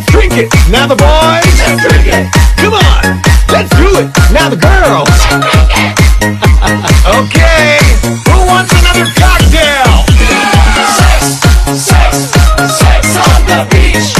let's drink it. Now the boys, let's drink it. Come on, let's do it. Now the girls, let's drink it. okay, who wants another cocktail? Sex, sex, sex on the beach.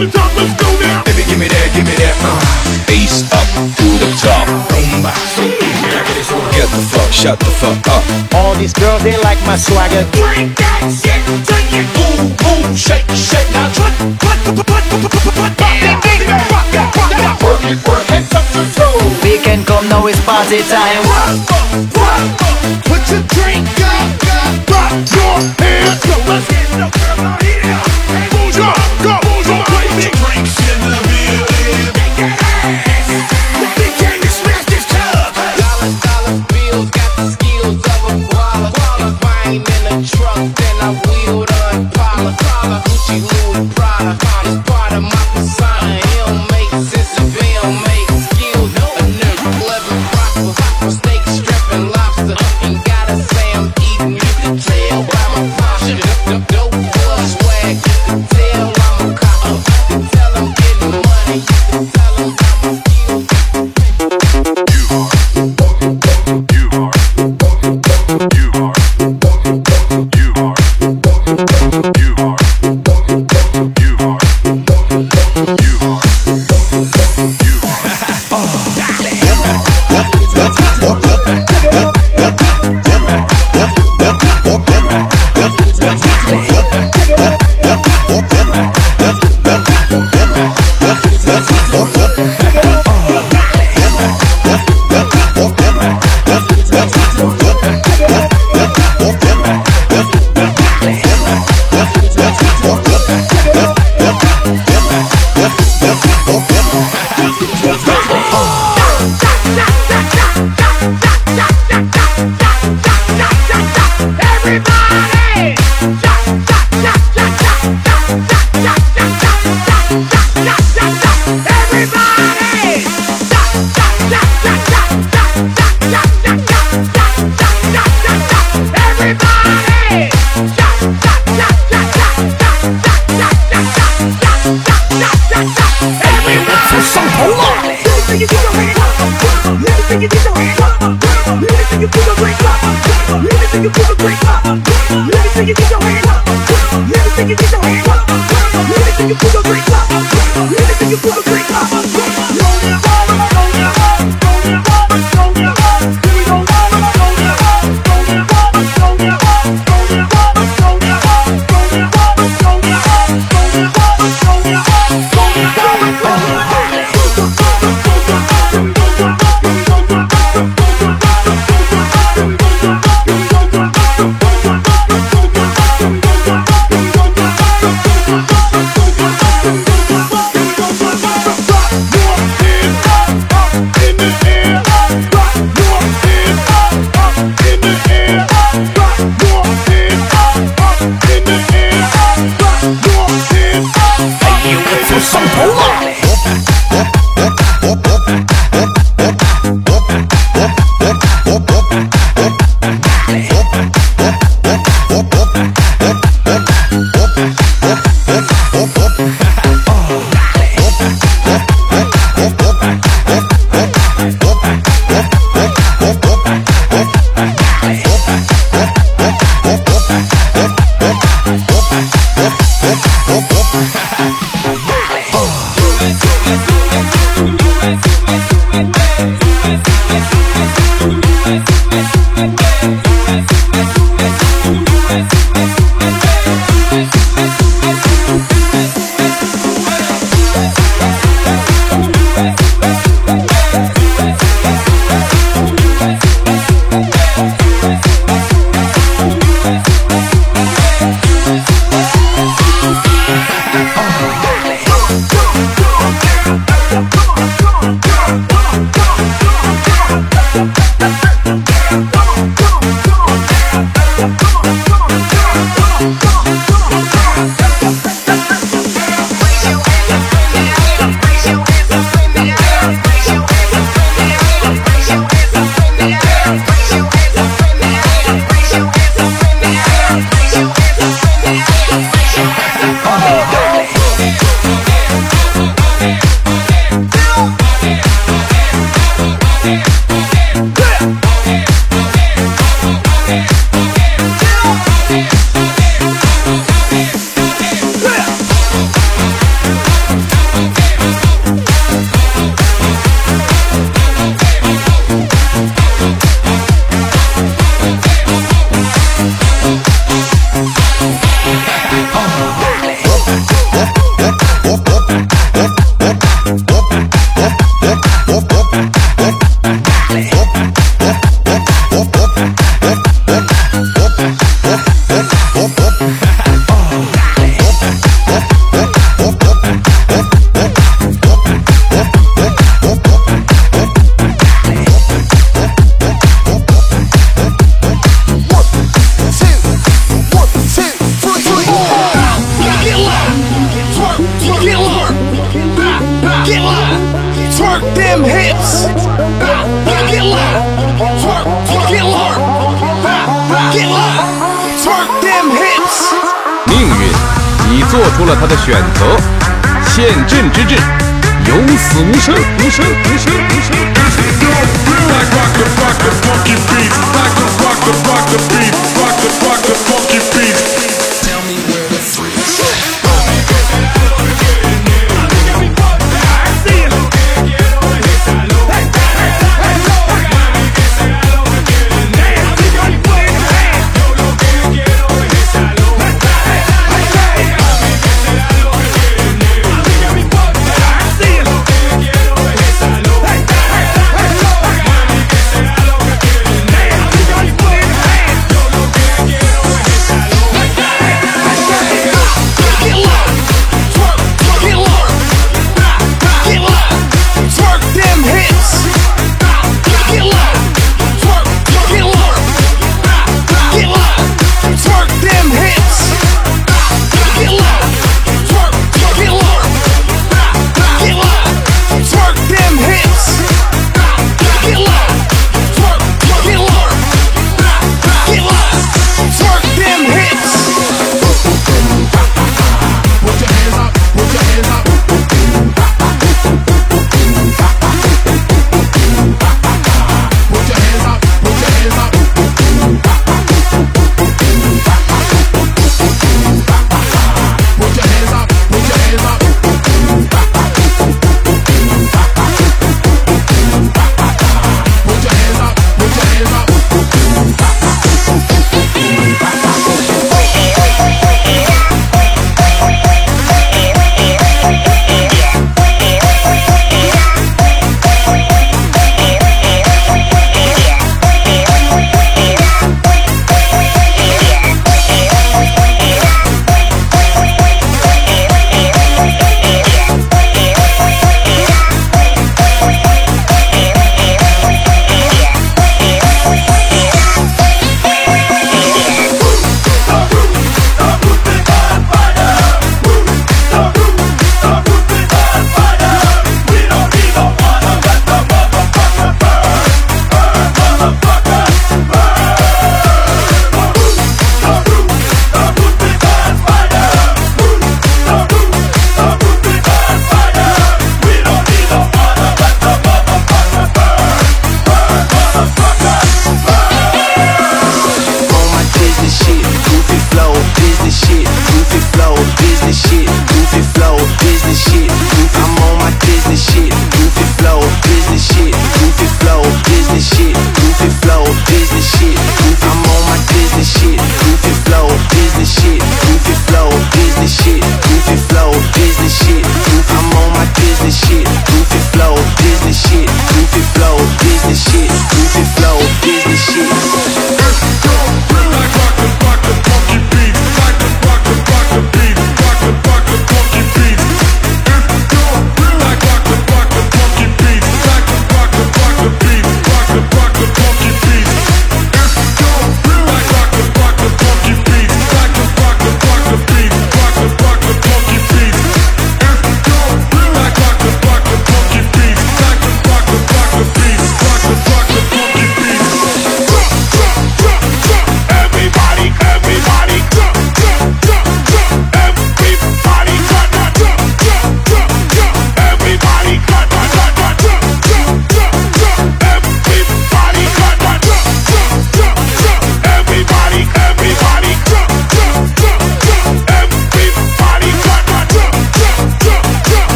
to the top, let's go now. Baby, give me that, give me that, uh. Face up to the top. Boom, Get the fuck, shut the fuck up. All these girls, they like my swagger. Bring that shit to your boom, boom, shake, shake. Now, truck, truck, truck, truck, truck, truck, truck, truck, truck, We can come now, it's party time. Rock, rock, rock, rock. Let me see you get your hands up. Let me see you get your hands up. Let me see you put your drink up. Let me see you put your drink up. 选择陷阵之志有死无生无生无生无生